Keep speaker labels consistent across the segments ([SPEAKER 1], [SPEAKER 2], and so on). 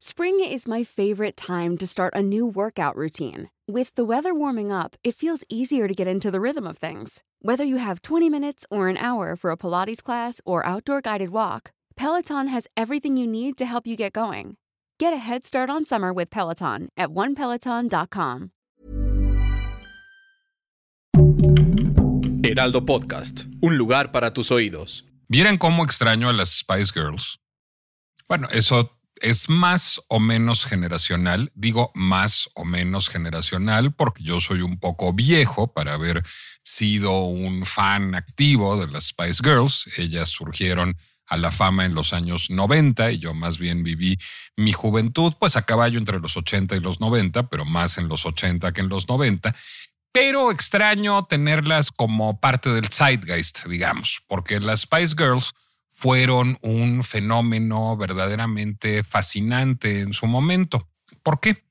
[SPEAKER 1] Spring is my favorite time to start a new workout routine. With the weather warming up, it feels easier to get into the rhythm of things. Whether you have 20 minutes or an hour for a Pilates class or outdoor guided walk, Peloton has everything you need to help you get going. Get a head start on summer with Peloton at onepeloton.com.
[SPEAKER 2] Heraldo Podcast, un lugar para tus oídos.
[SPEAKER 3] ¿Vieran cómo extraño a las Spice Girls? Bueno, eso es más o menos generacional. Digo más o menos generacional porque yo soy un poco viejo para haber sido un fan activo de las Spice Girls. Ellas surgieron a la fama en los años 90 y yo más bien viví mi juventud pues a caballo entre los 80 y los 90, pero más en los 80 que en los 90. Pero extraño tenerlas como parte del zeitgeist, digamos, porque las Spice Girls fueron un fenómeno verdaderamente fascinante en su momento. ¿Por qué?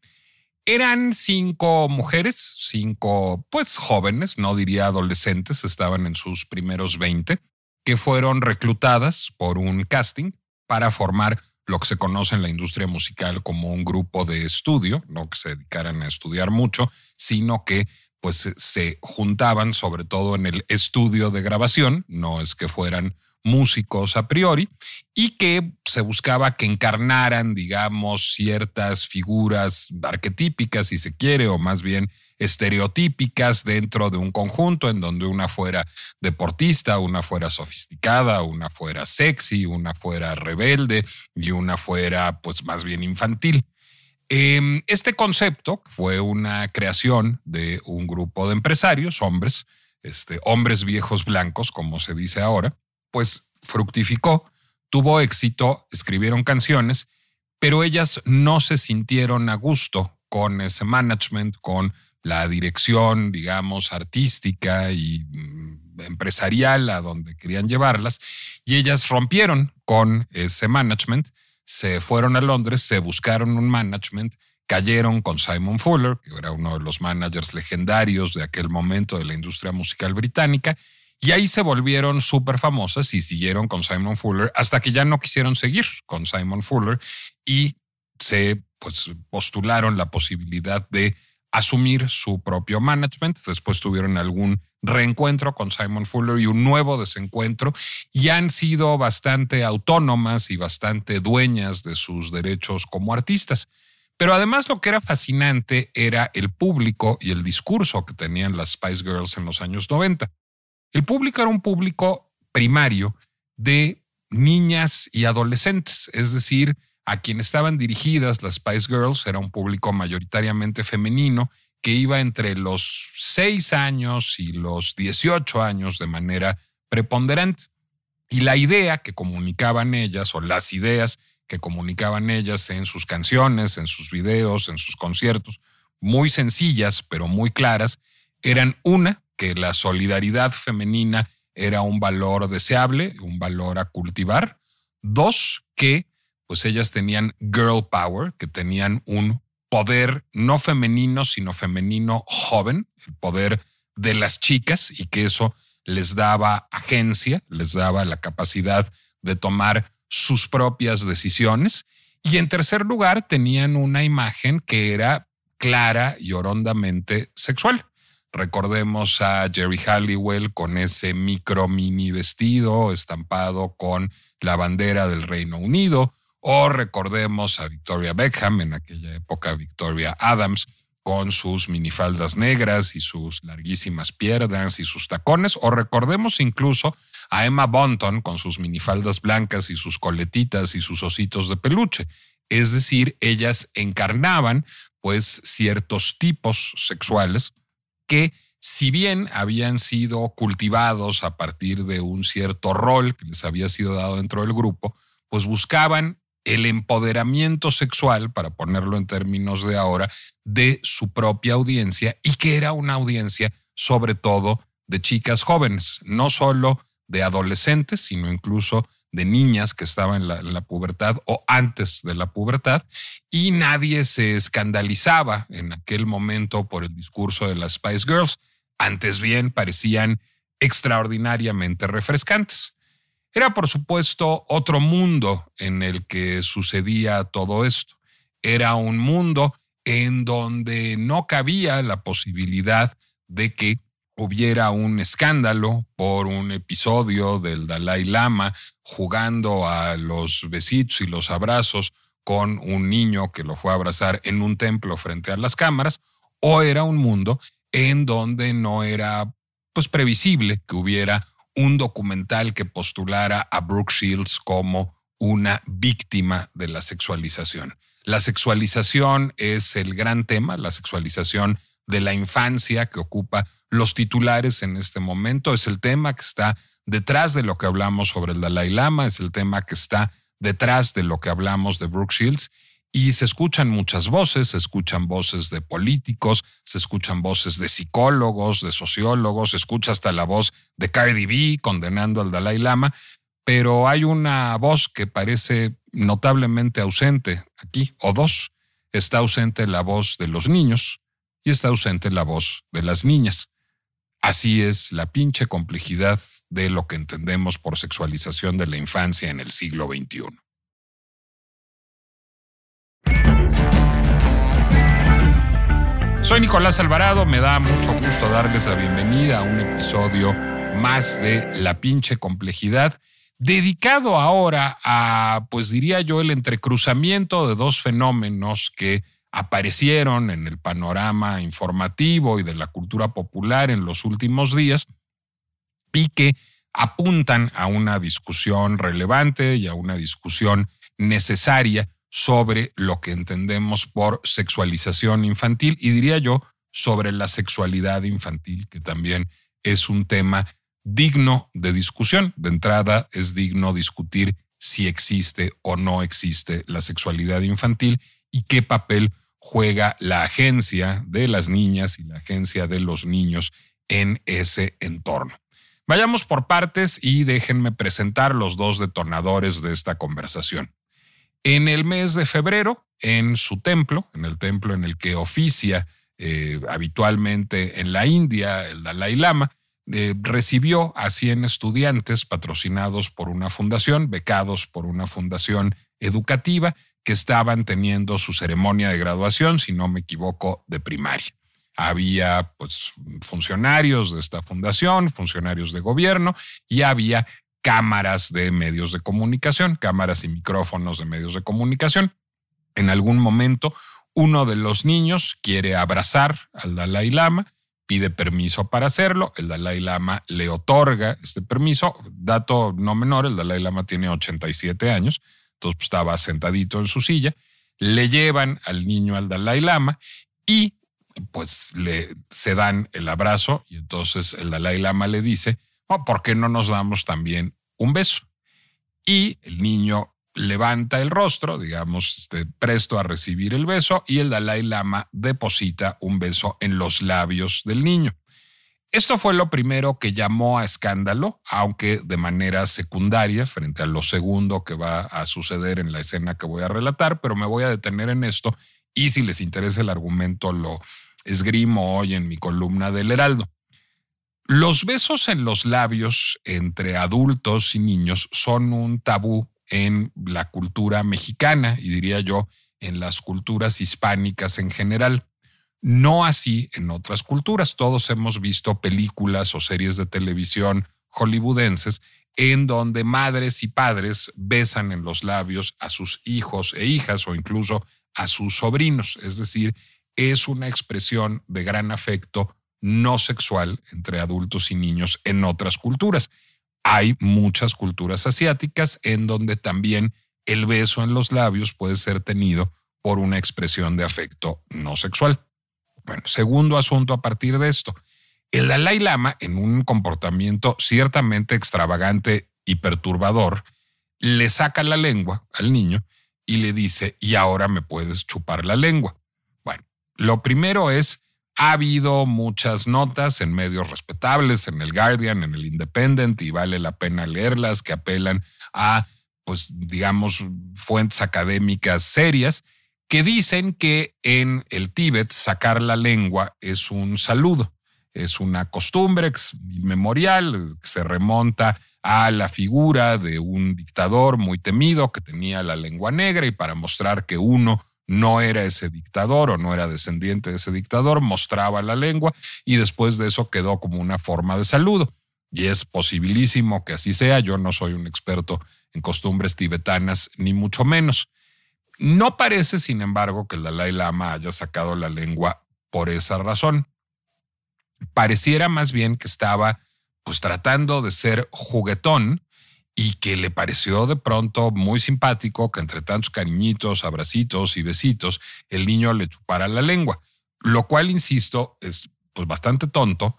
[SPEAKER 3] Eran cinco mujeres, cinco pues jóvenes, no diría adolescentes, estaban en sus primeros 20, que fueron reclutadas por un casting para formar lo que se conoce en la industria musical como un grupo de estudio, no que se dedicaran a estudiar mucho, sino que pues se juntaban sobre todo en el estudio de grabación, no es que fueran músicos a priori y que se buscaba que encarnaran, digamos, ciertas figuras arquetípicas, si se quiere, o más bien estereotípicas dentro de un conjunto en donde una fuera deportista, una fuera sofisticada, una fuera sexy, una fuera rebelde y una fuera pues más bien infantil. Em, este concepto fue una creación de un grupo de empresarios, hombres, este, hombres viejos blancos, como se dice ahora, pues fructificó, tuvo éxito, escribieron canciones, pero ellas no se sintieron a gusto con ese management, con la dirección, digamos, artística y mm, empresarial a donde querían llevarlas, y ellas rompieron con ese management, se fueron a Londres, se buscaron un management, cayeron con Simon Fuller, que era uno de los managers legendarios de aquel momento de la industria musical británica, y ahí se volvieron súper famosas y siguieron con Simon Fuller hasta que ya no quisieron seguir con Simon Fuller y se pues, postularon la posibilidad de asumir su propio management. Después tuvieron algún reencuentro con Simon Fuller y un nuevo desencuentro y han sido bastante autónomas y bastante dueñas de sus derechos como artistas. Pero además lo que era fascinante era el público y el discurso que tenían las Spice Girls en los años 90. El público era un público primario de niñas y adolescentes, es decir, a quien estaban dirigidas las Spice Girls era un público mayoritariamente femenino que iba entre los 6 años y los 18 años de manera preponderante. Y la idea que comunicaban ellas o las ideas que comunicaban ellas en sus canciones, en sus videos, en sus conciertos, muy sencillas pero muy claras, eran una, que la solidaridad femenina era un valor deseable, un valor a cultivar. Dos, que pues ellas tenían girl power, que tenían un poder no femenino, sino femenino joven, el poder de las chicas y que eso les daba agencia, les daba la capacidad de tomar sus propias decisiones. Y en tercer lugar, tenían una imagen que era clara y horondamente sexual. Recordemos a Jerry Halliwell con ese micro mini vestido estampado con la bandera del Reino Unido, o recordemos a Victoria Beckham, en aquella época Victoria Adams, con sus minifaldas negras y sus larguísimas piernas y sus tacones, o recordemos incluso a Emma Bunton con sus minifaldas blancas y sus coletitas y sus ositos de peluche. Es decir, ellas encarnaban pues ciertos tipos sexuales que si bien habían sido cultivados a partir de un cierto rol que les había sido dado dentro del grupo, pues buscaban el empoderamiento sexual, para ponerlo en términos de ahora, de su propia audiencia y que era una audiencia sobre todo de chicas jóvenes, no solo de adolescentes, sino incluso de niñas que estaban en la, pubertad o antes de la pubertad y nadie se escandalizaba en aquel momento por el discurso de las Spice Girls. Antes bien parecían extraordinariamente refrescantes. Era por supuesto otro mundo en el que sucedía todo esto. era un mundo en donde no cabía la posibilidad de que hubiera un escándalo por un episodio del Dalai Lama jugando a los besitos y los abrazos con un niño que lo fue a abrazar en un templo frente a las cámaras, o era un mundo en donde no era pues previsible que hubiera un documental que postulara a Brooke Shields como una víctima de la sexualización. La sexualización es el gran tema, la sexualización de la infancia que ocupa los titulares en este momento, es el tema que está detrás de lo que hablamos sobre el Dalai Lama, es el tema que está detrás de lo que hablamos de Brooke Shields y se escuchan muchas voces, se escuchan voces de políticos, se escuchan voces de psicólogos, de sociólogos, se escucha hasta la voz de Cardi B condenando al Dalai Lama, pero hay una voz que parece notablemente ausente aquí, o dos. Está ausente la voz de los niños y está ausente la voz de las niñas. Así es la pinche complejidad de lo que entendemos por sexualización de la infancia en el siglo XXI. Soy Nicolás Alvarado, me da mucho gusto darles la bienvenida a un episodio más de La pinche complejidad, dedicado ahora a, pues diría yo, el entrecruzamiento de dos fenómenos que aparecieron en el panorama informativo y de la cultura popular en los últimos días y que apuntan a una discusión relevante y a una discusión necesaria sobre lo que entendemos por sexualización infantil y diría yo sobre la sexualidad infantil, que también es un tema digno de discusión. De entrada, es digno discutir si existe o no existe la sexualidad infantil y qué papel juega la agencia de las niñas y la agencia de los niños en ese entorno. Vayamos por partes y déjenme presentar los dos detonadores de esta conversación. En el mes de febrero, en su templo, en el templo en el que oficia eh, habitualmente en la India el Dalai Lama, eh, recibió a 100 estudiantes patrocinados por una fundación, becados por una fundación educativa, que estaban teniendo su ceremonia de graduación, si no me equivoco, de primaria. Había pues, funcionarios de esta fundación, funcionarios de gobierno y había cámaras de medios de comunicación, cámaras y micrófonos de medios de comunicación. En algún momento, uno de los niños quiere abrazar al Dalai Lama, pide permiso para hacerlo, el Dalai Lama le otorga este permiso. Dato no menor, el Dalai Lama tiene 87 años, entonces pues, estaba sentadito en su silla, le llevan al niño al Dalai Lama y pues le se dan el abrazo y entonces el Dalai Lama le dice, oh, ¿por qué no nos damos también un beso. Y el niño levanta el rostro, digamos, este, presto a recibir el beso, y el Dalai Lama deposita un beso en los labios del niño. Esto fue lo primero que llamó a escándalo, aunque de manera secundaria, frente a lo segundo que va a suceder en la escena que voy a relatar, pero me voy a detener en esto y si les interesa el argumento lo esgrimo hoy en mi columna del Heraldo. Los besos en los labios entre adultos y niños son un tabú en la cultura mexicana y diría yo en las culturas hispánicas en general. No así en otras culturas. Todos hemos visto películas o series de televisión hollywoodenses en donde madres y padres besan en los labios a sus hijos e hijas o incluso a sus sobrinos. Es decir, es una expresión de gran afecto no sexual entre adultos y niños en otras culturas. Hay muchas culturas asiáticas en donde también el beso en los labios puede ser tenido por una expresión de afecto no sexual. Bueno, segundo asunto a partir de esto. El Dalai Lama, en un comportamiento ciertamente extravagante y perturbador, le saca la lengua al niño y le dice, y ahora me puedes chupar la lengua. Bueno, lo primero es ha habido muchas notas en medios respetables, en el Guardian, en el Independent, y vale la pena leerlas, que apelan a, pues, digamos, fuentes académicas serias, que dicen que en el Tíbet sacar la lengua es un saludo, es una costumbre memorial que se remonta a la figura de un dictador muy temido que tenía la lengua negra y para mostrar que uno no era ese dictador o no era descendiente de ese dictador, mostraba la lengua y después de eso quedó como una forma de saludo. Y es posibilísimo que así sea. Yo no soy un experto en costumbres tibetanas, ni mucho menos. No parece, sin embargo, que el Dalai Lama haya sacado la lengua por esa razón. Pareciera más bien que estaba pues tratando de ser juguetón y que le pareció de pronto muy simpático que entre tantos cariñitos, abracitos y besitos, el niño le chupara la lengua, lo cual, insisto, es pues bastante tonto,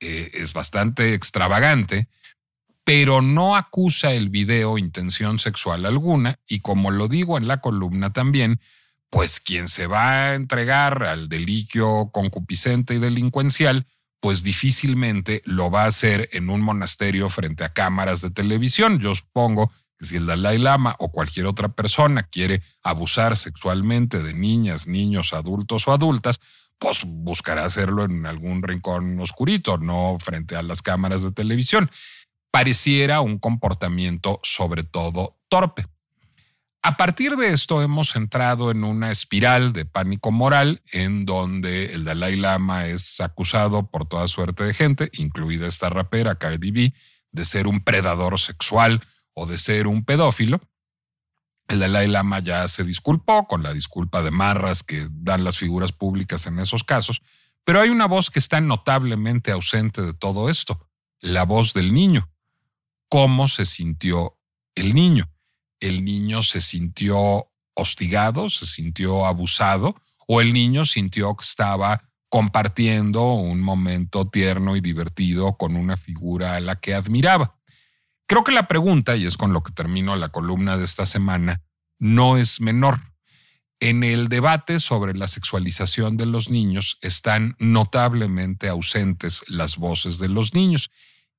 [SPEAKER 3] eh, es bastante extravagante, pero no acusa el video intención sexual alguna y como lo digo en la columna también, pues quien se va a entregar al deliquio concupiscente y delincuencial, pues difícilmente lo va a hacer en un monasterio frente a cámaras de televisión. Yo supongo que si el Dalai Lama o cualquier otra persona quiere abusar sexualmente de niñas, niños, adultos o adultas, pues buscará hacerlo en algún rincón oscurito, no frente a las cámaras de televisión. Pareciera un comportamiento sobre todo torpe. A partir de esto hemos entrado en una espiral de pánico moral en donde el Dalai Lama es acusado por toda suerte de gente, incluida esta rapera Cardi B, de ser un predador sexual o de ser un pedófilo. El Dalai Lama ya se disculpó con la disculpa de marras que dan las figuras públicas en esos casos, pero hay una voz que está notablemente ausente de todo esto, la voz del niño. ¿Cómo se sintió el niño? el niño se sintió hostigado, se sintió abusado, o el niño sintió que estaba compartiendo un momento tierno y divertido con una figura a la que admiraba. Creo que la pregunta, y es con lo que termino la columna de esta semana, no es menor. En el debate sobre la sexualización de los niños están notablemente ausentes las voces de los niños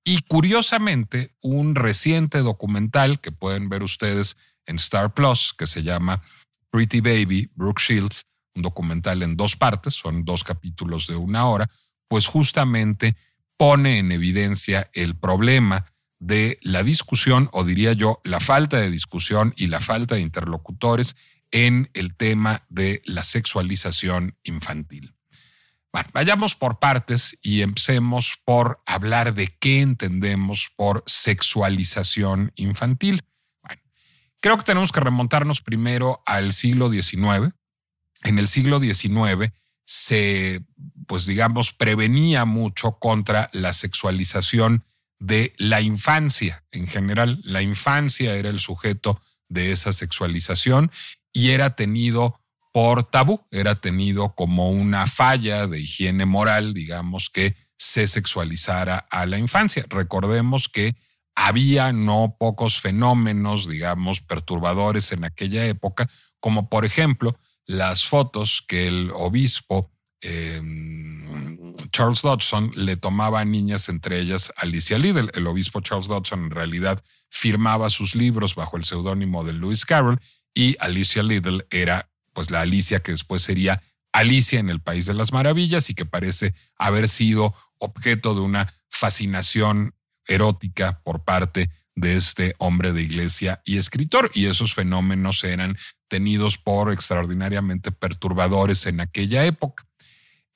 [SPEAKER 3] y curiosamente, un reciente documental que pueden ver ustedes en Star Plus, que se llama Pretty Baby, Brooke Shields, un documental en dos partes, son dos capítulos de una hora, pues justamente pone en evidencia el problema de la discusión, o diría yo, la falta de discusión y la falta de interlocutores en el tema de la sexualización infantil. Bueno, vayamos por partes y empecemos por hablar de qué entendemos por sexualización infantil. Bueno, creo que tenemos que remontarnos primero al siglo XIX. En el siglo XIX se, pues digamos, prevenía mucho contra la sexualización de la infancia en general. La infancia era el sujeto de esa sexualización y era tenido por tabú, era tenido como una falla de higiene moral, digamos, que se sexualizara a la infancia. Recordemos que había no pocos fenómenos, digamos, perturbadores en aquella época, como por ejemplo las fotos que el obispo em, Charles Dodson le tomaba a niñas, entre ellas Alicia Liddell. El obispo Charles Dodson en realidad firmaba sus libros bajo el seudónimo de Lewis Carroll y Alicia Liddell era pues la Alicia que después sería Alicia en el País de las Maravillas y que parece haber sido objeto de una fascinación erótica por parte de este hombre de iglesia y escritor. Y esos fenómenos eran tenidos por extraordinariamente perturbadores en aquella época.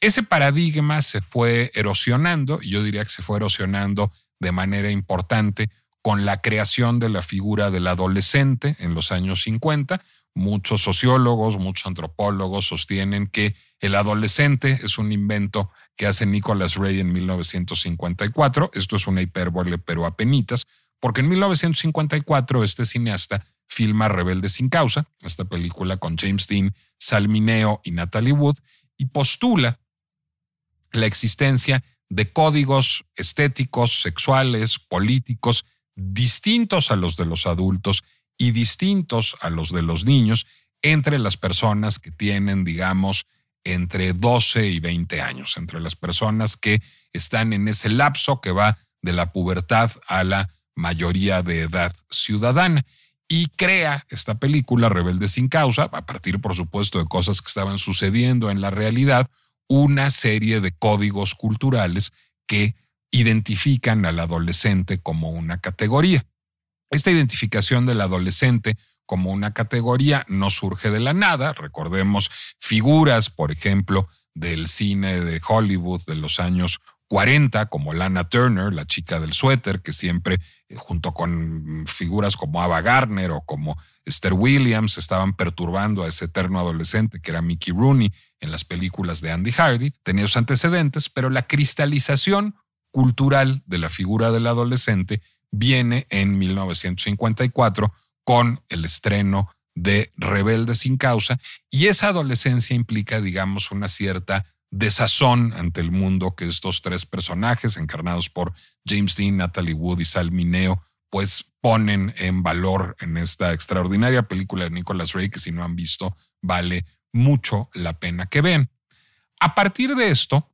[SPEAKER 3] Ese paradigma se fue erosionando, y yo diría que se fue erosionando de manera importante con la creación de la figura del adolescente en los años 50, Muchos sociólogos, muchos antropólogos sostienen que el adolescente es un invento que hace Nicholas Ray en 1954. Esto es una hipérbole, pero apenitas, porque en 1954 este cineasta filma Rebelde sin causa, esta película con James Dean, Salmineo y Natalie Wood, y postula la existencia de códigos estéticos, sexuales, políticos, distintos a los de los adultos y distintos a los de los niños entre las personas que tienen, digamos, entre 12 y 20 años, entre las personas que están en ese lapso que va de la pubertad a la mayoría de edad ciudadana. Y crea esta película, Rebelde sin causa, a partir, por supuesto, de cosas que estaban sucediendo en la realidad, una serie de códigos culturales que identifican al adolescente como una categoría. Esta identificación del adolescente como una categoría no surge de la nada. Recordemos figuras, por ejemplo, del cine de Hollywood de los años 40, como Lana Turner, la chica del suéter, que siempre, eh, junto con figuras como Ava Gardner o como Esther Williams, estaban perturbando a ese eterno adolescente que era Mickey Rooney en las películas de Andy Hardy. Tenía sus antecedentes, pero la cristalización cultural de la figura del adolescente viene en 1954 con el estreno de Rebelde sin causa y esa adolescencia implica, digamos, una cierta desazón ante el mundo que estos tres personajes encarnados por James Dean, Natalie Wood y Sal Mineo pues ponen en valor en esta extraordinaria película de Nicholas Ray que si no han visto vale mucho la pena que ven. A partir de esto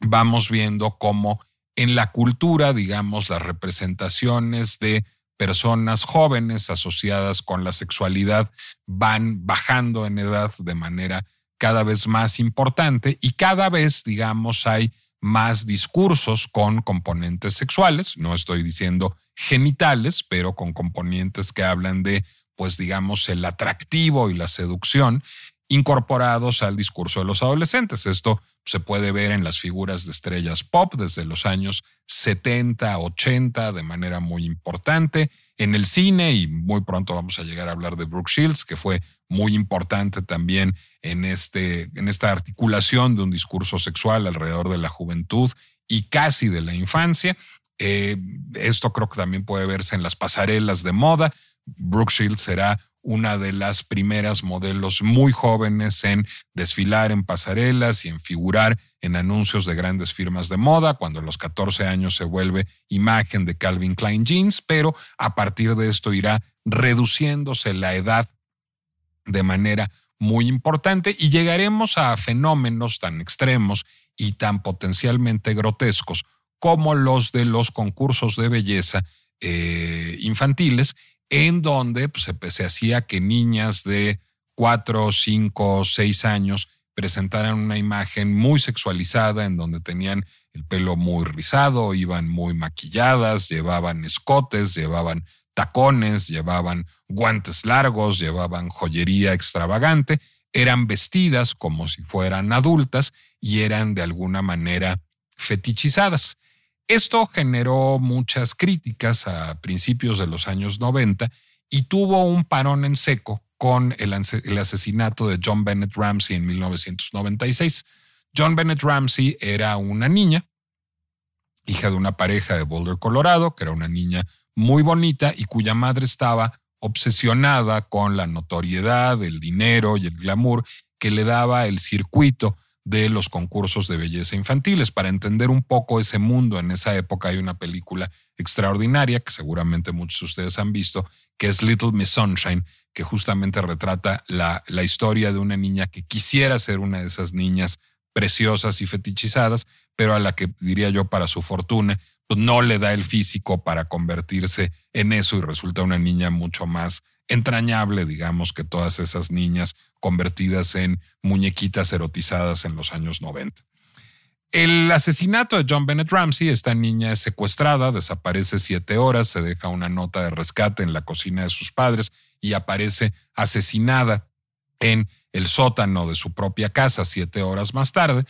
[SPEAKER 3] vamos viendo cómo en la cultura, digamos, las representaciones de personas jóvenes asociadas con la sexualidad van bajando en edad de manera cada vez más importante y cada vez, digamos, hay más discursos con componentes sexuales, no estoy diciendo genitales, pero con componentes que hablan de, pues digamos, el atractivo y la seducción incorporados al discurso de los adolescentes. Esto se puede ver en las figuras de estrellas pop desde los años 70, 80 de manera muy importante, en el cine y muy pronto vamos a llegar a hablar de Brooke Shields, que fue muy importante también en, este, en esta articulación de un discurso sexual alrededor de la juventud y casi de la infancia. Eh, esto creo que también puede verse en las pasarelas de moda. Brooke Shields será una de las primeras modelos muy jóvenes en desfilar en pasarelas y en figurar en anuncios de grandes firmas de moda, cuando a los 14 años se vuelve imagen de Calvin Klein Jeans, pero a partir de esto irá reduciéndose la edad de manera muy importante y llegaremos a fenómenos tan extremos y tan potencialmente grotescos como los de los concursos de belleza eh, infantiles en donde pues, se, hacía que niñas de 4, 5, 6 años presentaran una imagen muy sexualizada en donde tenían el pelo muy rizado, iban muy maquilladas, llevaban escotes, llevaban tacones, llevaban guantes largos, llevaban joyería extravagante, eran vestidas como si fueran adultas y eran de alguna manera fetichizadas. Esto generó muchas críticas a principios de los años 90 y tuvo un parón en seco con el, asesinato de John Bennett Ramsey en 1996. John Bennett Ramsey era una niña, hija de una pareja de Boulder, Colorado, que era una niña muy bonita y cuya madre estaba obsesionada con la notoriedad, el dinero y el glamour que le daba el circuito de los concursos de belleza infantiles. Para entender un poco ese mundo en esa época hay una película extraordinaria que seguramente muchos de ustedes han visto, que es Little Miss Sunshine, que justamente retrata la, la historia de una niña que quisiera ser una de esas niñas preciosas y fetichizadas, pero a la que diría yo para su fortuna, pues no le da el físico para convertirse en eso y resulta una niña mucho más entrañable, digamos, que todas esas niñas convertidas en muñequitas erotizadas en los años 90. El asesinato de John Bennett Ramsey, esta niña es secuestrada, desaparece siete horas, se deja una nota de rescate en la cocina de sus padres y aparece asesinada en el sótano de su propia casa siete horas más tarde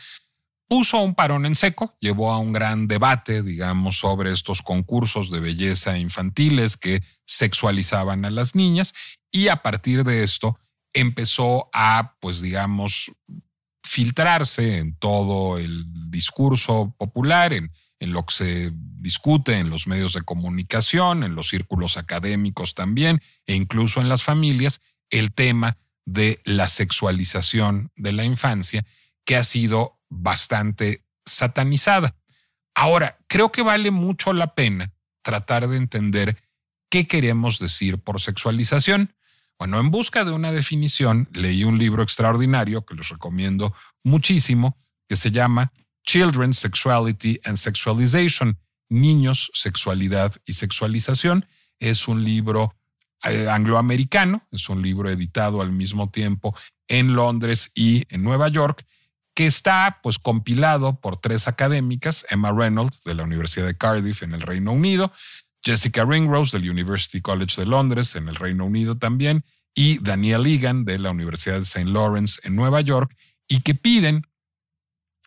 [SPEAKER 3] puso un parón en seco, llevó a un gran debate, digamos, sobre estos concursos de belleza infantiles que sexualizaban a las niñas y a partir de esto empezó a, pues digamos, filtrarse en todo el discurso popular, en, lo que se discute en los medios de comunicación, en los círculos académicos también, e incluso en las familias, el tema de la sexualización de la infancia, que ha sido bastante satanizada. Ahora, creo que vale mucho la pena tratar de entender qué queremos decir por sexualización. Bueno, en busca de una definición, leí un libro extraordinario que les recomiendo muchísimo, que se llama Children's Sexuality and Sexualization, Niños, Sexualidad y Sexualización. Es un libro eh, angloamericano, es un libro editado al mismo tiempo en Londres y en Nueva York, que está pues compilado por tres académicas, Emma Reynolds de la Universidad de Cardiff en el Reino Unido, Jessica Ringrose del University College de Londres, en el Reino Unido también, y Daniel Egan de la Universidad de St. Lawrence en Nueva York, y que piden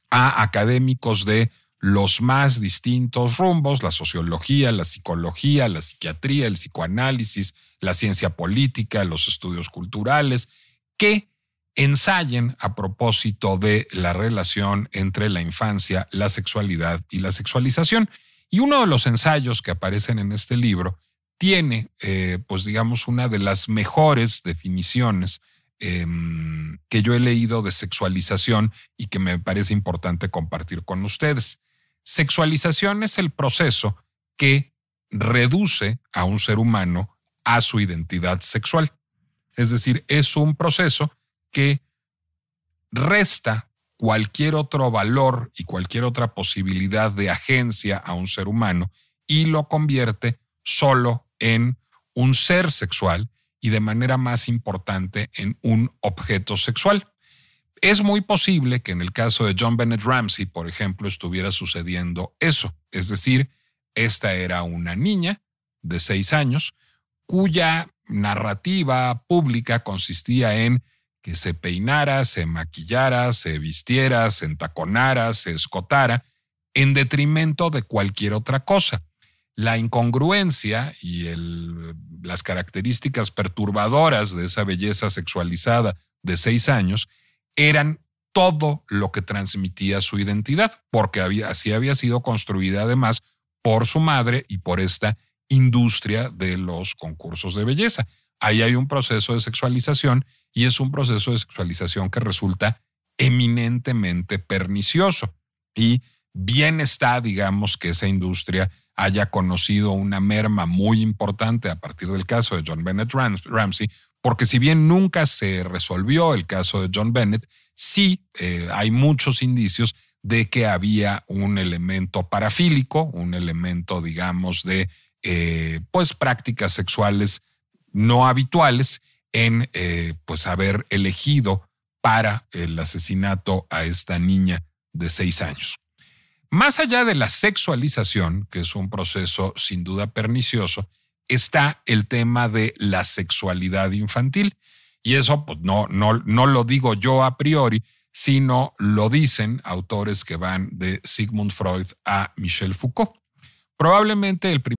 [SPEAKER 3] a académicos de los más distintos rumbos, la sociología, la psicología, la psiquiatría, el psicoanálisis, la ciencia política, los estudios culturales, que ensayen a propósito de la relación entre la infancia, la sexualidad y la sexualización. Y uno de los ensayos que aparecen en este libro tiene, eh, pues digamos, una de las mejores definiciones em, que yo he leído de sexualización y que me parece importante compartir con ustedes. Sexualización es el proceso que reduce a un ser humano a su identidad sexual. Es decir, es un proceso que resta cualquier otro valor y cualquier otra posibilidad de agencia a un ser humano y lo convierte solo en un ser sexual y de manera más importante en un objeto sexual. Es muy posible que en el caso de John Bennett Ramsey, por ejemplo, estuviera sucediendo eso. Es decir, esta era una niña de seis años cuya narrativa pública consistía en que se peinara, se maquillara, se vistiera, se entaconara, se escotara, en detrimento de cualquier otra cosa. La incongruencia y las características perturbadoras de esa belleza sexualizada de seis años eran todo lo que transmitía su identidad, porque así había sido construida además por su madre y por esta industria de los concursos de belleza. Ahí hay un proceso de sexualización y es un proceso de sexualización que resulta eminentemente pernicioso. Y bien está, digamos, que esa industria haya conocido una merma muy importante a partir del caso de John Bennett Ramsey, porque si bien nunca se resolvió el caso de John Bennett, sí eh, hay muchos indicios de que había un elemento parafílico, un elemento, digamos, de eh, pues prácticas sexuales no habituales en eh, pues haber elegido para el asesinato a esta niña de seis años. Más allá de la sexualización, que es un proceso sin duda pernicioso, está el tema de la sexualidad infantil. Y eso pues, no, no, no lo digo yo a priori, sino lo dicen autores que van de Sigmund Freud a Michel Foucault. Probablemente el primer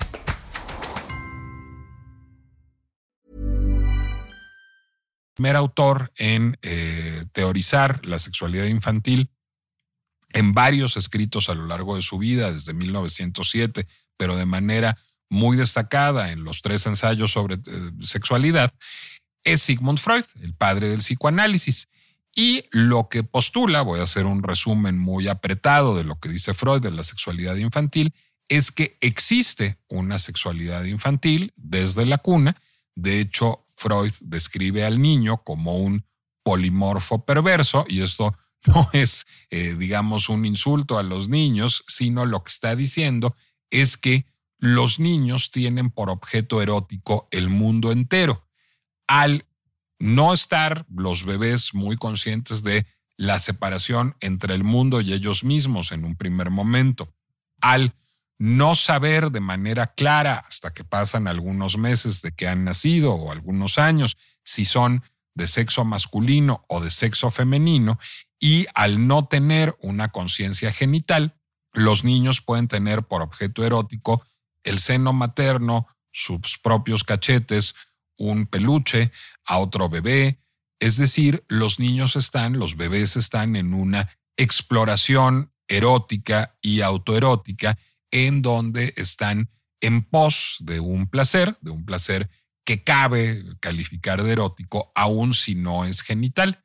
[SPEAKER 3] Primer autor en eh, teorizar la sexualidad infantil en varios escritos a lo largo de su vida, desde 1907, pero de manera muy destacada en los tres ensayos sobre eh, sexualidad, es Sigmund Freud, el padre del psicoanálisis. Y lo que postula, voy a hacer un resumen muy apretado de lo que dice Freud de la sexualidad infantil, es que existe una sexualidad infantil desde la cuna. De hecho, Freud describe al niño como un polimorfo perverso y esto no es, eh, digamos, un insulto a los niños, sino lo que está diciendo es que los niños tienen por objeto erótico el mundo entero. Al no estar los bebés muy conscientes de la separación entre el mundo y ellos mismos en un primer momento, al no saber de manera clara hasta que pasan algunos meses de que han nacido o algunos años si son de sexo masculino o de sexo femenino y al no tener una conciencia genital, los niños pueden tener por objeto erótico el seno materno, sus propios cachetes, un peluche, a otro bebé. Es decir, los niños están, los bebés están en una exploración erótica y autoerótica en donde están en pos de un placer, de un placer que cabe calificar de erótico, aun si no es genital.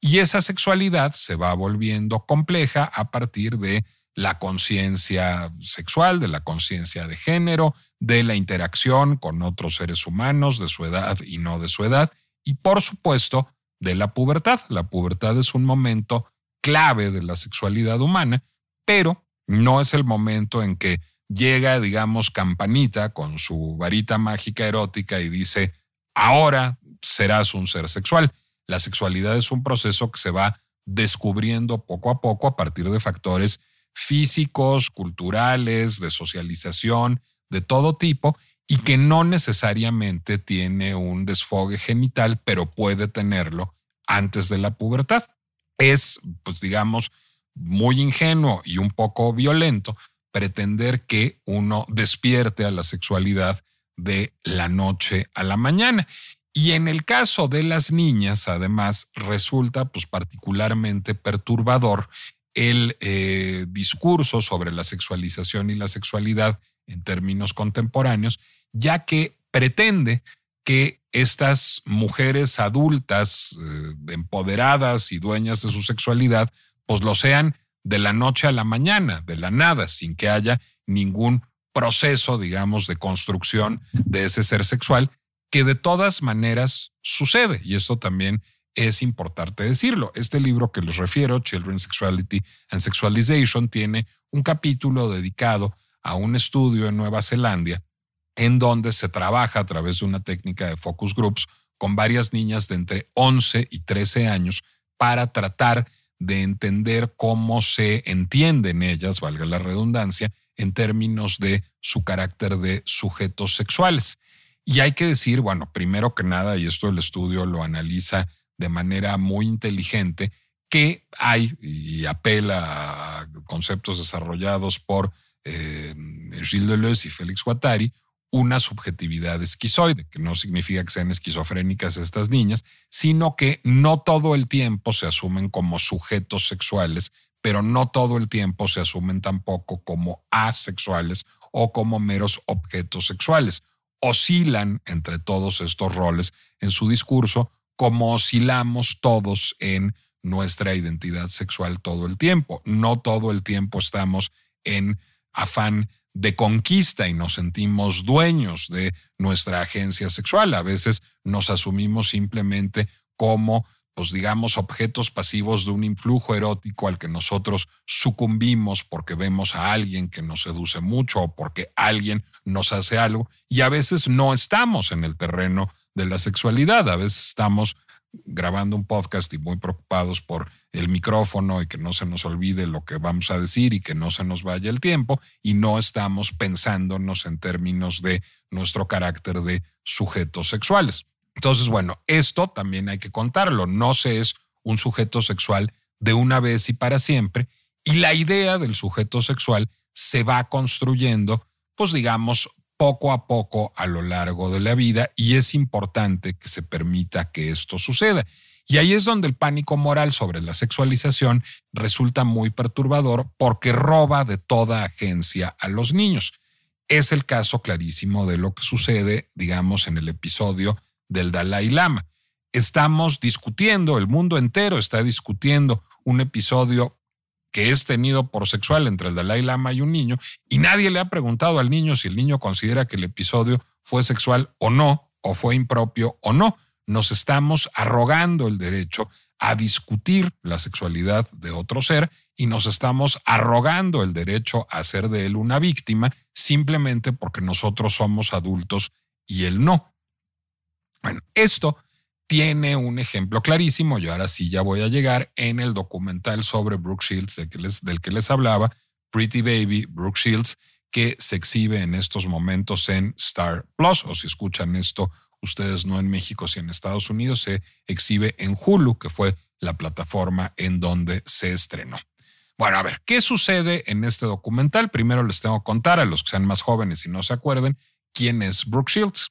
[SPEAKER 3] Y esa sexualidad se va volviendo compleja a partir de la conciencia sexual, de la conciencia de género, de la interacción con otros seres humanos de su edad y no de su edad, y por supuesto de la pubertad. La pubertad es un momento clave de la sexualidad humana, pero no es el momento en que llega, digamos, Campanita con su varita mágica erótica y dice, ahora serás un ser sexual. La sexualidad es un proceso que se va descubriendo poco a poco a partir de factores físicos, culturales, de socialización, de todo tipo, y que no necesariamente tiene un desfogue genital, pero puede tenerlo antes de la pubertad. Es, pues digamos, muy ingenuo y un poco violento pretender que uno despierte a la sexualidad de la noche a la mañana. Y en el caso de las niñas, además, resulta pues particularmente perturbador el eh, discurso sobre la sexualización y la sexualidad en términos contemporáneos, ya que pretende que estas mujeres adultas, eh, empoderadas y dueñas de su sexualidad, pues lo sean de la noche a la mañana, de la nada, sin que haya ningún proceso, digamos, de construcción de ese ser sexual, que de todas maneras sucede. Y esto también es importante decirlo. Este libro que les refiero, Children's Sexuality and Sexualization, tiene un capítulo dedicado a un estudio en Nueva Zelanda en donde se trabaja a través de una técnica de focus groups con varias niñas de entre 11 y 13 años para tratar de entender cómo se entienden ellas, valga la redundancia, en términos de su carácter de sujetos sexuales. Y hay que decir, bueno, primero que nada, y esto el estudio lo analiza de manera muy inteligente, que hay, y apela a conceptos desarrollados por eh, Gilles Deleuze y Félix Guattari, una subjetividad esquizoide, que no significa que sean esquizofrénicas estas niñas, sino que no todo el tiempo se asumen como sujetos sexuales, pero no todo el tiempo se asumen tampoco como asexuales o como meros objetos sexuales. Oscilan entre todos estos roles en su discurso, como oscilamos todos en nuestra identidad sexual todo el tiempo. No todo el tiempo estamos en afán de conquista y nos sentimos dueños de nuestra agencia sexual. A veces nos asumimos simplemente como, pues digamos, objetos pasivos de un influjo erótico al que nosotros sucumbimos porque vemos a alguien que nos seduce mucho o porque alguien nos hace algo y a veces no estamos en el terreno de la sexualidad, a veces estamos grabando un podcast y muy preocupados por el micrófono y que no se nos olvide lo que vamos a decir y que no se nos vaya el tiempo y no estamos pensándonos en términos de nuestro carácter de sujetos sexuales. Entonces, bueno, esto también hay que contarlo. No se es un sujeto sexual de una vez y para siempre y la idea del sujeto sexual se va construyendo, pues digamos, poco a poco a lo largo de la vida y es importante que se permita que esto suceda. Y ahí es donde el pánico moral sobre la sexualización resulta muy perturbador porque roba de toda agencia a los niños. Es el caso clarísimo de lo que sucede, digamos, en el episodio del Dalai Lama. Estamos discutiendo, el mundo entero está discutiendo un episodio que es tenido por sexual entre el Dalai Lama y un niño, y nadie le ha preguntado al niño si el niño considera que el episodio fue sexual o no, o fue impropio o no. Nos estamos arrogando el derecho a discutir la sexualidad de otro ser y nos estamos arrogando el derecho a hacer de él una víctima simplemente porque nosotros somos adultos y él no. Bueno, esto tiene un ejemplo clarísimo, yo ahora sí ya voy a llegar en el documental sobre Brooke Shields del que les, del que les hablaba, Pretty Baby, Brooke Shields, que se exhibe en estos momentos en Star Plus, o si escuchan esto ustedes no en México, sino en Estados Unidos, se exhibe en Hulu, que fue la plataforma en donde se estrenó. Bueno, a ver, ¿qué sucede en este documental? Primero les tengo que contar a los que sean más jóvenes y no se acuerden quién es Brooke Shields.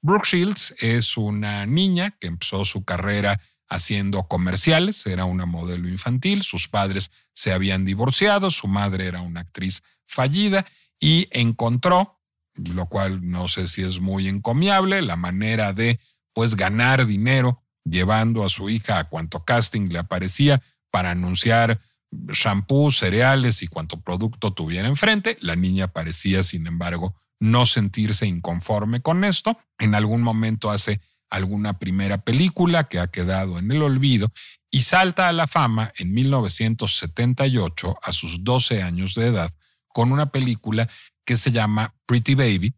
[SPEAKER 3] Brooke Shields es una niña que empezó su carrera haciendo comerciales, era una modelo infantil, sus padres se habían divorciado, su madre era una actriz fallida y encontró, lo cual no sé si es muy encomiable, la manera de pues ganar dinero llevando a su hija a cuanto casting le aparecía para anunciar shampoo, cereales y cuanto producto tuviera enfrente. La niña parecía, sin embargo, no sentirse inconforme con esto. En algún momento hace alguna primera película que ha quedado en el olvido y salta a la fama en 1978 a sus 12 años de edad con una película que se llama Pretty Baby.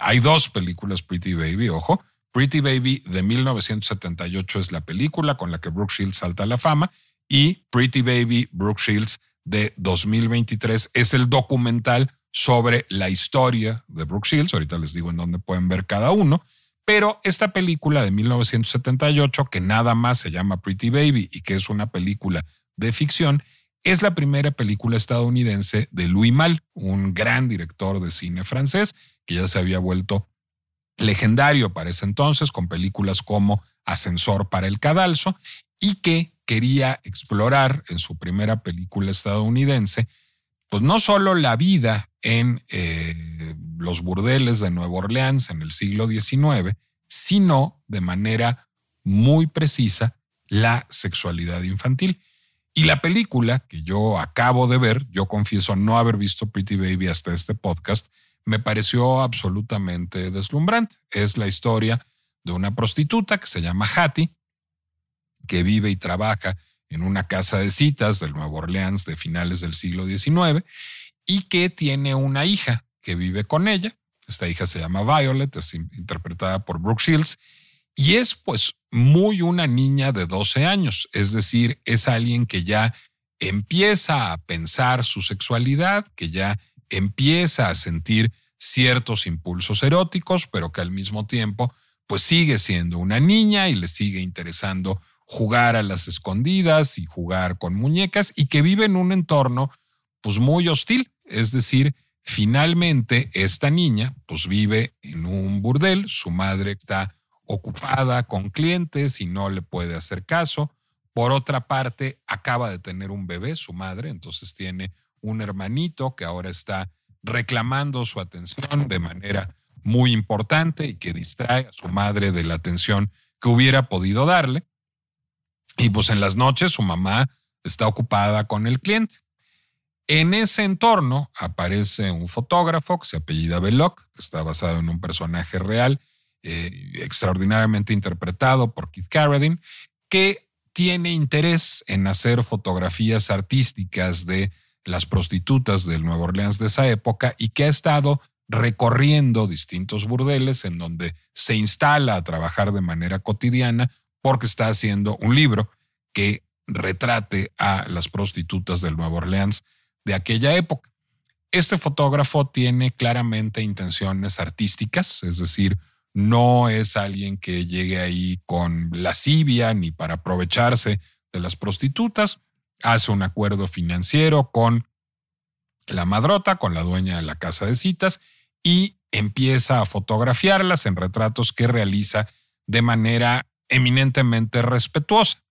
[SPEAKER 3] Hay dos películas Pretty Baby, ojo. Pretty Baby de 1978 es la película con la que Brooke Shields salta a la fama y Pretty Baby Brooke Shields de 2023 es el documental sobre la historia de Brooke Shields. Ahorita les digo en dónde pueden ver cada uno. Pero esta película de 1978, que nada más se llama Pretty Baby y que es una película de ficción, es la primera película estadounidense de Louis Mal, un gran director de cine francés que ya se había vuelto legendario para ese entonces con películas como Ascensor para el Cadalso y que quería explorar en su primera película estadounidense, pues no solo la vida en eh, los burdeles de Nueva Orleans en el siglo XIX, sino de manera muy precisa la sexualidad infantil. Y la película que yo acabo de ver, yo confieso no haber visto Pretty Baby hasta este podcast, me pareció absolutamente deslumbrante. Es la historia de una prostituta que se llama Hattie, que vive y trabaja en una casa de citas del Nuevo Orleans de finales del siglo XIX y que tiene una hija que vive con ella. Esta hija se llama Violet, es interpretada por Brooke Shields y es pues muy una niña de 12 años, es decir, es alguien que ya empieza a pensar su sexualidad, que ya empieza a sentir ciertos impulsos eróticos, pero que al mismo tiempo pues sigue siendo una niña y le sigue interesando jugar a las escondidas y jugar con muñecas y que vive en un entorno pues muy hostil, es decir, finalmente esta niña pues vive en un burdel, su madre está ocupada con clientes y no le puede hacer caso. Por otra parte, acaba de tener un bebé, su madre, entonces tiene un hermanito que ahora está reclamando su atención de manera muy importante y que distrae a su madre de la atención que hubiera podido darle. Y pues en las noches su mamá está ocupada con el cliente. En ese entorno aparece un fotógrafo que se apellida Belloc, que está basado en un personaje real, eh, extraordinariamente interpretado por Keith Carradine, que tiene interés en hacer fotografías artísticas de las prostitutas del Nueva Orleans de esa época y que ha estado recorriendo distintos burdeles en donde se instala a trabajar de manera cotidiana porque está haciendo un libro que retrate a las prostitutas del Nueva Orleans de aquella época. Este fotógrafo tiene claramente intenciones artísticas, es decir, no es alguien que llegue ahí con lascivia ni para aprovecharse de las prostitutas, hace un acuerdo financiero con la madrota, con la dueña de la casa de citas, y empieza a fotografiarlas en retratos que realiza de manera eminentemente respetuosa.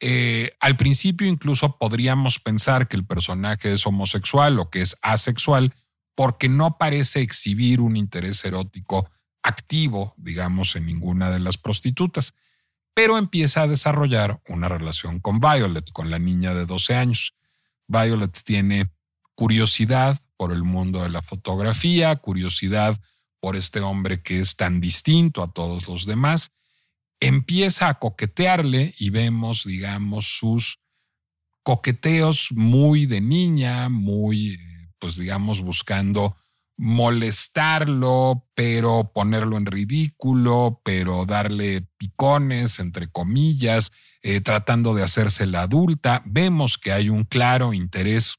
[SPEAKER 3] Eh, al principio incluso podríamos pensar que el personaje es homosexual o que es asexual porque no parece exhibir un interés erótico activo, digamos, en ninguna de las prostitutas, pero empieza a desarrollar una relación con Violet, con la niña de 12 años. Violet tiene curiosidad por el mundo de la fotografía, curiosidad por este hombre que es tan distinto a todos los demás, empieza a coquetearle y vemos, digamos, sus coqueteos muy de niña, muy, pues digamos, buscando molestarlo, pero ponerlo en ridículo, pero darle picones, entre comillas, eh, tratando de hacerse la adulta. Vemos que hay un claro interés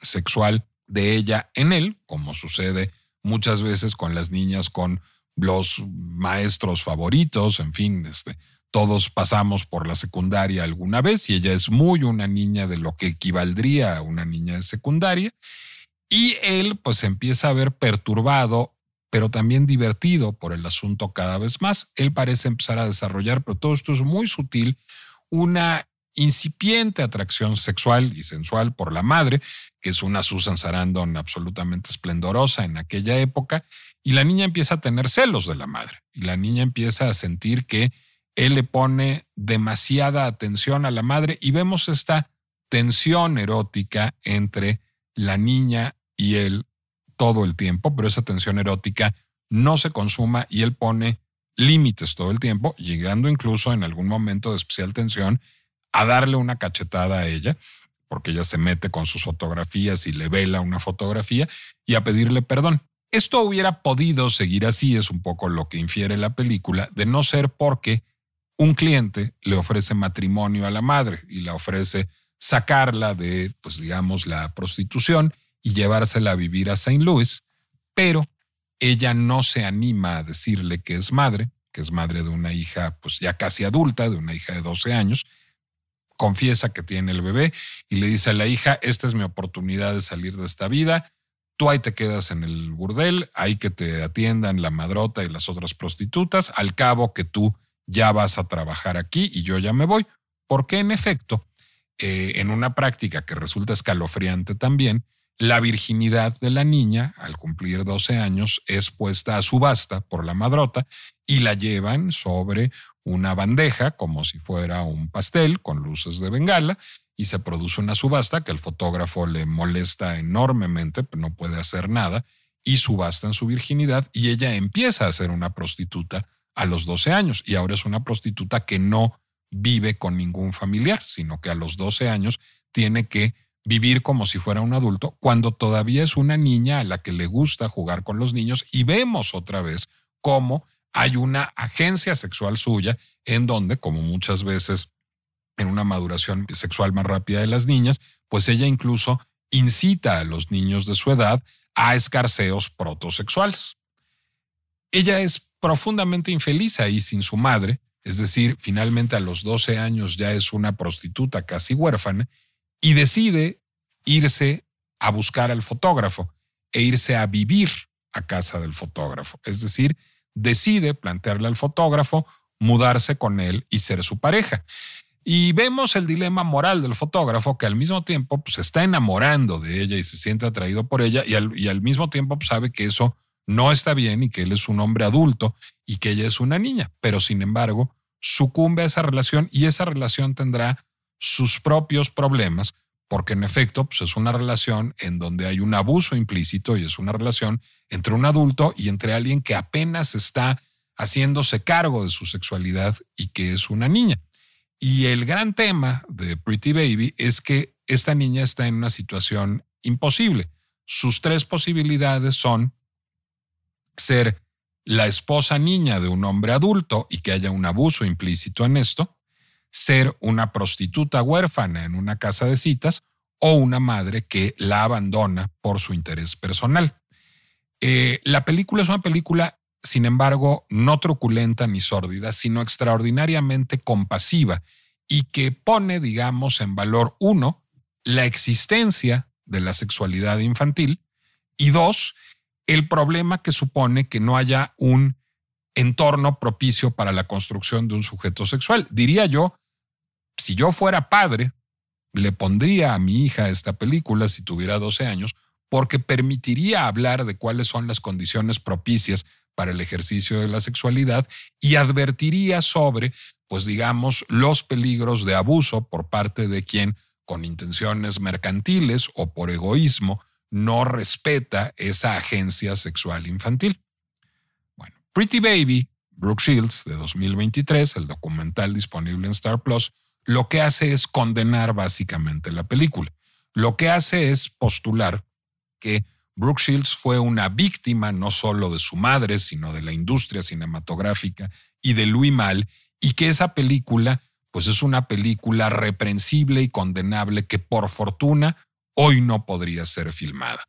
[SPEAKER 3] sexual de ella en él, como sucede muchas veces con las niñas con los maestros favoritos, en fin, este, todos pasamos por la secundaria alguna vez y ella es muy una niña de lo que equivaldría a una niña de secundaria. Y él pues empieza a ver perturbado, pero también divertido por el asunto cada vez más. Él parece empezar a desarrollar, pero todo esto es muy sutil, una incipiente atracción sexual y sensual por la madre, que es una Susan Sarandon absolutamente esplendorosa en aquella época, y la niña empieza a tener celos de la madre, y la niña empieza a sentir que él le pone demasiada atención a la madre, y vemos esta tensión erótica entre la niña y él todo el tiempo, pero esa tensión erótica no se consuma y él pone límites todo el tiempo, llegando incluso en algún momento de especial tensión a darle una cachetada a ella, porque ella se mete con sus fotografías y le vela una fotografía y a pedirle perdón. Esto hubiera podido seguir así, es un poco lo que infiere la película, de no ser porque un cliente le ofrece matrimonio a la madre y la ofrece sacarla de, pues digamos, la prostitución y llevársela a vivir a St. Louis, pero ella no se anima a decirle que es madre, que es madre de una hija pues ya casi adulta, de una hija de 12 años, confiesa que tiene el bebé y le dice a la hija, esta es mi oportunidad de salir de esta vida, tú ahí te quedas en el burdel, ahí que te atiendan la madrota y las otras prostitutas, al cabo que tú ya vas a trabajar aquí y yo ya me voy, porque en efecto, eh, en una práctica que resulta escalofriante también, la virginidad de la niña, al cumplir 12 años, es puesta a subasta por la madrota y la llevan sobre una bandeja como si fuera un pastel con luces de bengala y se produce una subasta que el fotógrafo le molesta enormemente, pero no puede hacer nada y subasta su virginidad y ella empieza a ser una prostituta a los 12 años y ahora es una prostituta que no vive con ningún familiar, sino que a los 12 años tiene que vivir como si fuera un adulto cuando todavía es una niña a la que le gusta jugar con los niños y vemos otra vez cómo hay una agencia sexual suya en donde, como muchas veces en una maduración sexual más rápida de las niñas, pues ella incluso incita a los niños de su edad a escarceos protosexuales. Ella es profundamente infeliz ahí sin su madre, es decir, finalmente a los 12 años ya es una prostituta casi huérfana, y decide irse a buscar al fotógrafo e irse a vivir a casa del fotógrafo. Es decir, decide plantearle al fotógrafo mudarse con él y ser su pareja. Y vemos el dilema moral del fotógrafo que al mismo tiempo pues, se está enamorando de ella y se siente atraído por ella y al, y al mismo tiempo pues, sabe que eso no está bien y que él es un hombre adulto y que ella es una niña, pero sin embargo sucumbe a esa relación y esa relación tendrá sus propios problemas, porque en efecto pues es una relación en donde hay un abuso implícito y es una relación entre un adulto y entre alguien que apenas está haciéndose cargo de su sexualidad y que es una niña. Y el gran tema de Pretty Baby es que esta niña está en una situación imposible. Sus tres posibilidades son ser la esposa niña de un hombre adulto y que haya un abuso implícito en esto, ser una prostituta huérfana en una casa de citas o una madre que la abandona por su interés personal. Eh, la película es una película, sin embargo, no truculenta ni sórdida, sino extraordinariamente compasiva y que pone, digamos, en valor, uno, la existencia de la sexualidad infantil y dos, el problema que supone que no haya un entorno propicio para la construcción de un sujeto sexual. Diría yo si yo fuera padre, le pondría a mi hija esta película si tuviera 12 años, porque permitiría hablar de cuáles son las condiciones propicias para el ejercicio de la sexualidad y advertiría sobre, pues digamos, los peligros de abuso por parte de quien con intenciones mercantiles o por egoísmo no respeta esa agencia sexual infantil. Bueno, Pretty Baby, Brooke Shields, de 2023, el documental disponible en Star Plus, lo que hace es condenar básicamente la película. Lo que hace es postular que Brooke Shields fue una víctima no solo de su madre, sino de la industria cinematográfica y de Louis Mal, y que esa película, pues es una película reprensible y condenable que por fortuna hoy no podría ser filmada.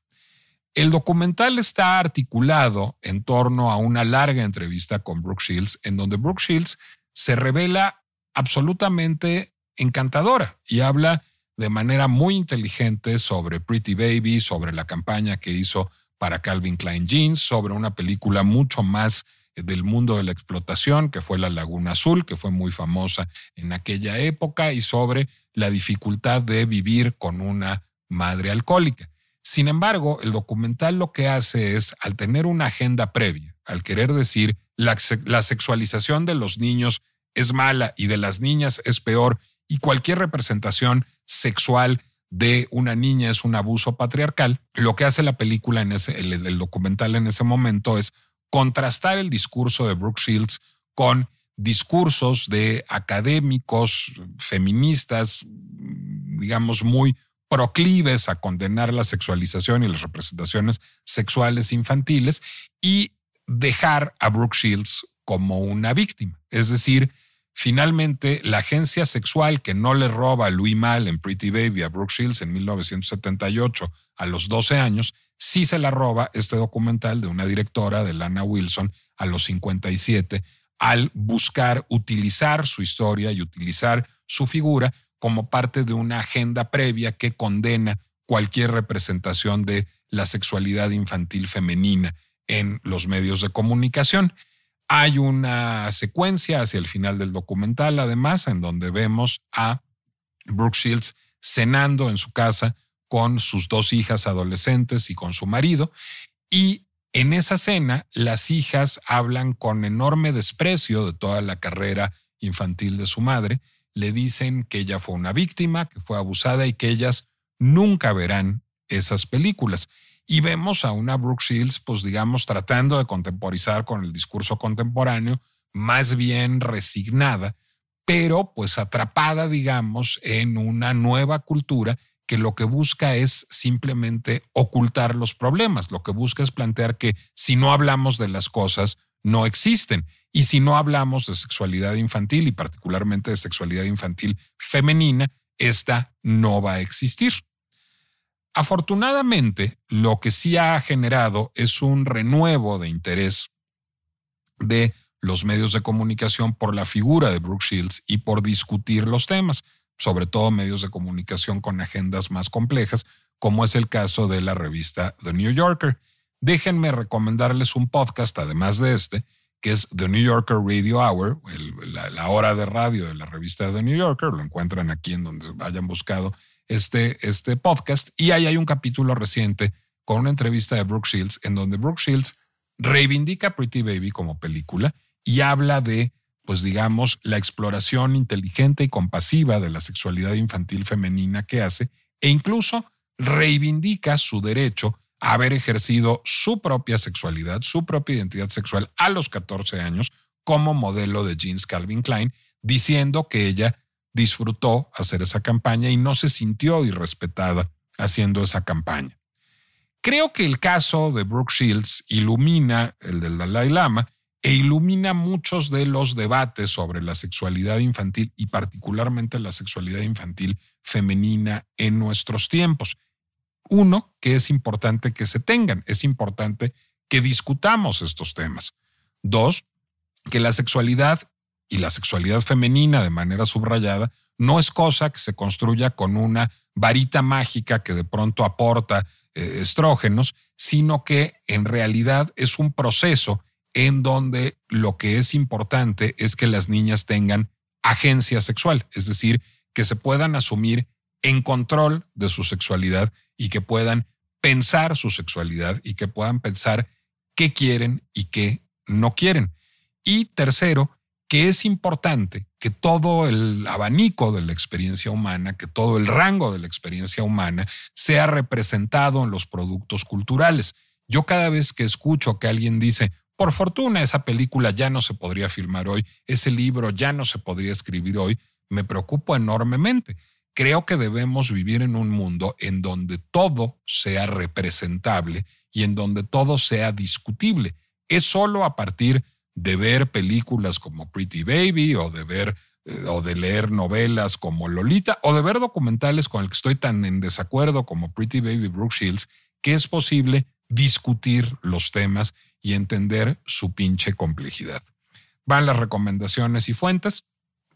[SPEAKER 3] El documental está articulado en torno a una larga entrevista con Brooke Shields, en donde Brooke Shields se revela absolutamente encantadora y habla de manera muy inteligente sobre Pretty Baby, sobre la campaña que hizo para Calvin Klein Jeans, sobre una película mucho más del mundo de la explotación, que fue La Laguna Azul, que fue muy famosa en aquella época, y sobre la dificultad de vivir con una madre alcohólica. Sin embargo, el documental lo que hace es, al tener una agenda previa, al querer decir la, la sexualización de los niños es mala y de las niñas es peor y cualquier representación sexual de una niña es un abuso patriarcal, lo que hace la película en ese, el, documental en ese momento es contrastar el discurso de Brooke Shields con discursos de académicos feministas, digamos, muy proclives a condenar la sexualización y las representaciones sexuales infantiles y dejar a Brooke Shields como una víctima. Es decir, Finalmente, la agencia sexual que no le roba a Louis Mal en Pretty Baby a Brooke Shields en 1978 a los 12 años, sí se la roba este documental de una directora de Lana Wilson a los 57 al buscar utilizar su historia y utilizar su figura como parte de una agenda previa que condena cualquier representación de la sexualidad infantil femenina en los medios de comunicación. Hay una secuencia hacia el final del documental, además, en donde vemos a Brooke Shields cenando en su casa con sus dos hijas adolescentes y con su marido. Y en esa cena, las hijas hablan con enorme desprecio de toda la carrera infantil de su madre. Le dicen que ella fue una víctima, que fue abusada y que ellas nunca verán esas películas. Y vemos a una Brooke Shields, pues digamos, tratando de contemporizar con el discurso contemporáneo, más bien resignada, pero pues atrapada, digamos, en una nueva cultura que lo que busca es simplemente ocultar los problemas, lo que busca es plantear que si no hablamos de las cosas, no existen. Y si no hablamos de sexualidad infantil y particularmente de sexualidad infantil femenina, esta no va a existir. Afortunadamente, lo que sí ha generado es un renuevo de interés de los medios de comunicación por la figura de Brooke Shields y por discutir los temas, sobre todo medios de comunicación con agendas más complejas, como es el caso de la revista The New Yorker. Déjenme recomendarles un podcast, además de este, que es The New Yorker Radio Hour, la, hora de radio de la revista The New Yorker. Lo encuentran aquí en donde hayan buscado este, este podcast. Y ahí hay un capítulo reciente con una entrevista de Brooke Shields, en donde Brooke Shields reivindica Pretty Baby como película y habla de, pues digamos, la exploración inteligente y compasiva de la sexualidad infantil femenina que hace, e incluso reivindica su derecho a haber ejercido su propia sexualidad, su propia identidad sexual a los 14 años como modelo de jeans Calvin Klein, diciendo que ella disfrutó hacer esa campaña y no se sintió irrespetada haciendo esa campaña. Creo que el caso de Brooke Shields ilumina el del Dalai Lama e ilumina muchos de los debates sobre la sexualidad infantil y particularmente la sexualidad infantil femenina en nuestros tiempos. Uno, que es importante que se tengan, es importante que discutamos estos temas. Dos, que la sexualidad y la sexualidad femenina de manera subrayada no es cosa que se construya con una varita mágica que de pronto aporta eh, estrógenos, sino que en realidad es un proceso en donde lo que es importante es que las niñas tengan agencia sexual, es decir, que se puedan asumir en control de su sexualidad y que puedan pensar su sexualidad y que puedan pensar qué quieren y qué no quieren. Y tercero, que es importante que todo el abanico de la experiencia humana, que todo el rango de la experiencia humana sea representado en los productos culturales. Yo cada vez que escucho que alguien dice, por fortuna esa película ya no se podría filmar hoy, ese libro ya no se podría escribir hoy, me preocupo enormemente. Creo que debemos vivir en un mundo en donde todo sea representable y en donde todo sea discutible. Es solo a partir de ver películas como Pretty Baby o de ver eh, o de leer novelas como Lolita o de ver documentales con el que estoy tan en desacuerdo como Pretty Baby Brooke Shields, que es posible discutir los temas y entender su pinche complejidad. Van las recomendaciones y fuentes.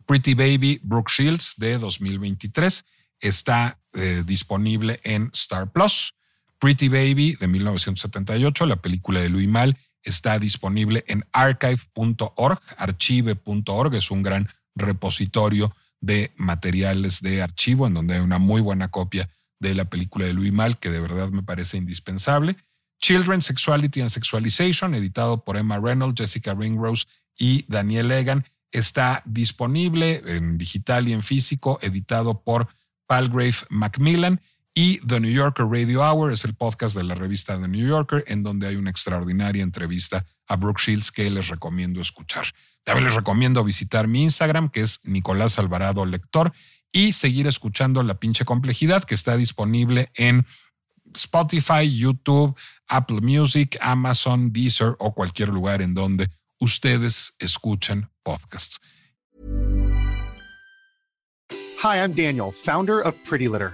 [SPEAKER 3] Pretty Baby Brooke Shields de 2023 está eh, disponible en Star Plus. Pretty Baby de 1978, la película de Louis Mal, está disponible en archive.org, archive.org, es un gran repositorio de materiales de archivo en donde hay una muy buena copia de la película de Louis Mal que de verdad me parece indispensable. Children, Sexuality and Sexualization, editado por Emma Reynolds, Jessica Ringrose y Daniel Egan, está disponible en digital y en físico, editado por Palgrave Macmillan. Y The New Yorker Radio Hour es el podcast de la revista The New Yorker, en donde hay una extraordinaria entrevista a Brooke Shields que les recomiendo escuchar. También les recomiendo visitar mi Instagram, que es Nicolás Alvarado Lector, y seguir escuchando La pinche complejidad, que está disponible en Spotify, YouTube, Apple Music, Amazon, Deezer o cualquier lugar en donde ustedes escuchan podcasts.
[SPEAKER 4] Hi, I'm Daniel, founder of Pretty Litter.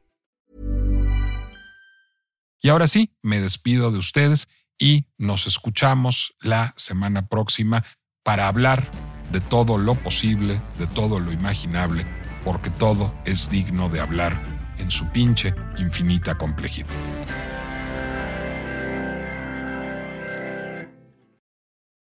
[SPEAKER 3] Y ahora sí, me despido de ustedes y nos escuchamos la semana próxima para hablar de todo lo posible, de todo lo imaginable, porque todo es digno de hablar en su pinche infinita complejidad.